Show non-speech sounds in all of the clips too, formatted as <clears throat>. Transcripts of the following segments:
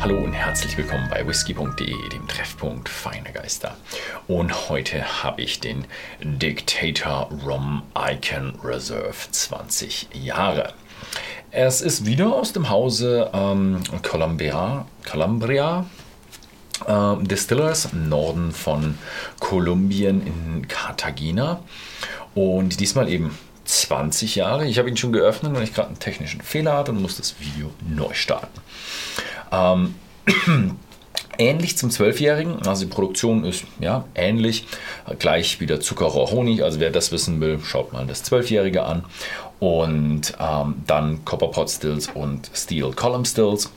Hallo und herzlich willkommen bei whisky.de, dem Treffpunkt feiner Geister. Und heute habe ich den Dictator Rum Icon Reserve 20 Jahre. Es ist wieder aus dem Hause ähm, Columbia, Columbria äh, Distillers Norden von Kolumbien in Cartagena. Und diesmal eben 20 Jahre. Ich habe ihn schon geöffnet, weil ich gerade einen technischen Fehler hatte und muss das Video neu starten. Ähm, <clears throat> ähnlich zum Zwölfjährigen, also die Produktion ist ja ähnlich, gleich wieder Zuckerrohr Honig. Also wer das wissen will, schaut mal das Zwölfjährige an. Und ähm, dann Copper Pot Stills und Steel Column Stills.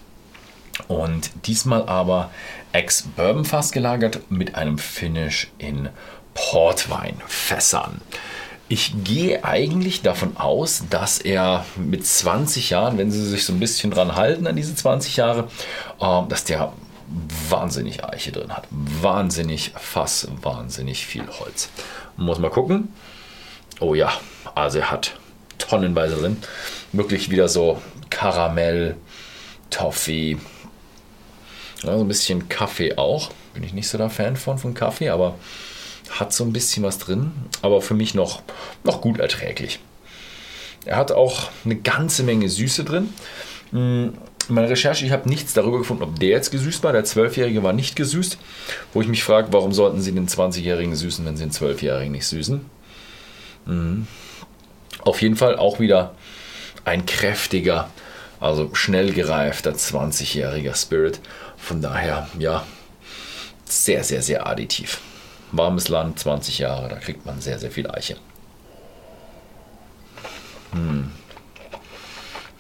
Und diesmal aber ex-Bourbon Fass gelagert mit einem Finish in Portweinfässern. Ich gehe eigentlich davon aus, dass er mit 20 Jahren, wenn sie sich so ein bisschen dran halten an diese 20 Jahre, äh, dass der wahnsinnig Eiche drin hat. Wahnsinnig Fass, wahnsinnig viel Holz. Muss mal gucken. Oh ja, also er hat tonnenweise drin. Wirklich wieder so Karamell, Toffee, ja, so ein bisschen Kaffee auch. Bin ich nicht so der Fan von, von Kaffee, aber hat so ein bisschen was drin. Aber für mich noch, noch gut erträglich. Er hat auch eine ganze Menge Süße drin. Hm, in meiner Recherche, ich habe nichts darüber gefunden, ob der jetzt gesüßt war. Der 12-Jährige war nicht gesüßt. Wo ich mich frage, warum sollten sie den 20-Jährigen süßen, wenn sie den 12-Jährigen nicht süßen? Mhm. Auf jeden Fall auch wieder ein kräftiger, also schnell gereifter 20-jähriger Spirit. Von daher, ja, sehr, sehr, sehr additiv. Warmes Land, 20 Jahre, da kriegt man sehr, sehr viel Eiche. Hm.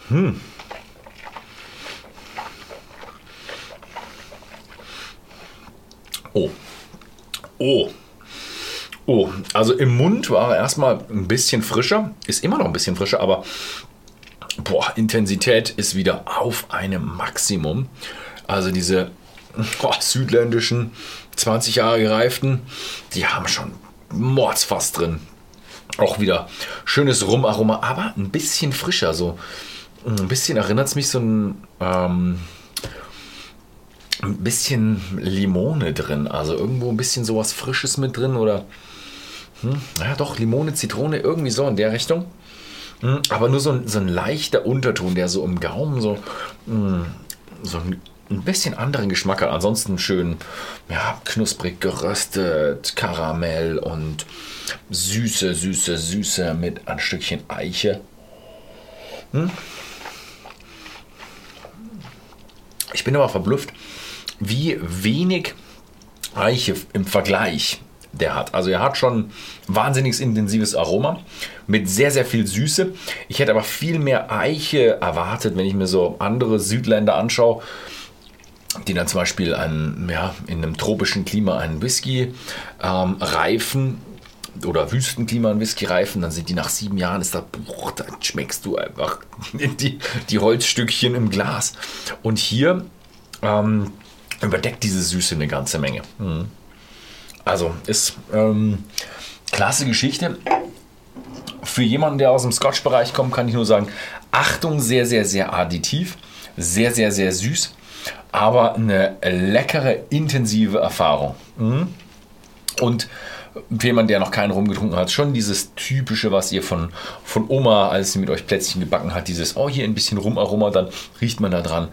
Hm. Oh. Oh. Oh, also im Mund war er erstmal ein bisschen frischer, ist immer noch ein bisschen frischer, aber boah, Intensität ist wieder auf einem Maximum. Also diese boah, südländischen 20 Jahre gereiften, die haben schon Mordsfass drin. Auch wieder schönes Rumaroma, aber ein bisschen frischer. So ein bisschen erinnert es mich so ein, ähm, ein bisschen Limone drin. Also irgendwo ein bisschen sowas Frisches mit drin oder hm, ja doch, Limone, Zitrone, irgendwie so in der Richtung. Hm, aber nur so ein, so ein leichter Unterton, der so im Gaumen so, hm, so ein, ein bisschen anderen Geschmack hat. Ansonsten schön ja, knusprig geröstet, Karamell und süße, süße, süße mit ein Stückchen Eiche. Hm? Ich bin aber verblüfft, wie wenig Eiche im Vergleich der hat. Also er hat schon wahnsinnig intensives Aroma mit sehr, sehr viel Süße. Ich hätte aber viel mehr Eiche erwartet, wenn ich mir so andere Südländer anschaue, die dann zum Beispiel ein, ja, in einem tropischen Klima einen Whisky ähm, reifen oder Wüstenklima einen Whisky reifen, dann sind die nach sieben Jahren, ist da, boah, dann schmeckst du einfach <laughs> die, die Holzstückchen im Glas. Und hier ähm, überdeckt diese Süße eine ganze Menge. Mhm. Also ist ähm, klasse Geschichte. Für jemanden, der aus dem Scotch-Bereich kommt, kann ich nur sagen, Achtung, sehr, sehr, sehr additiv, sehr, sehr, sehr süß, aber eine leckere, intensive Erfahrung. Mhm. Und für jemanden, der noch keinen rumgetrunken hat, schon dieses typische, was ihr von, von Oma, als sie mit euch Plätzchen gebacken hat, dieses, oh, hier ein bisschen Rumaroma, dann riecht man da dran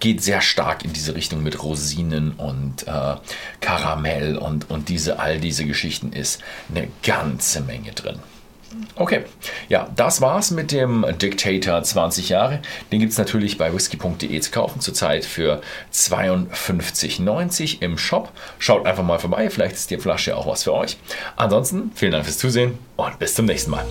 geht sehr stark in diese Richtung mit Rosinen und äh, Karamell und, und diese, all diese Geschichten ist eine ganze Menge drin. Okay, ja, das war's mit dem Dictator 20 Jahre. Den gibt es natürlich bei whisky.de zu kaufen, zurzeit für 52,90 im Shop. Schaut einfach mal vorbei, vielleicht ist die Flasche auch was für euch. Ansonsten vielen Dank fürs Zusehen und bis zum nächsten Mal.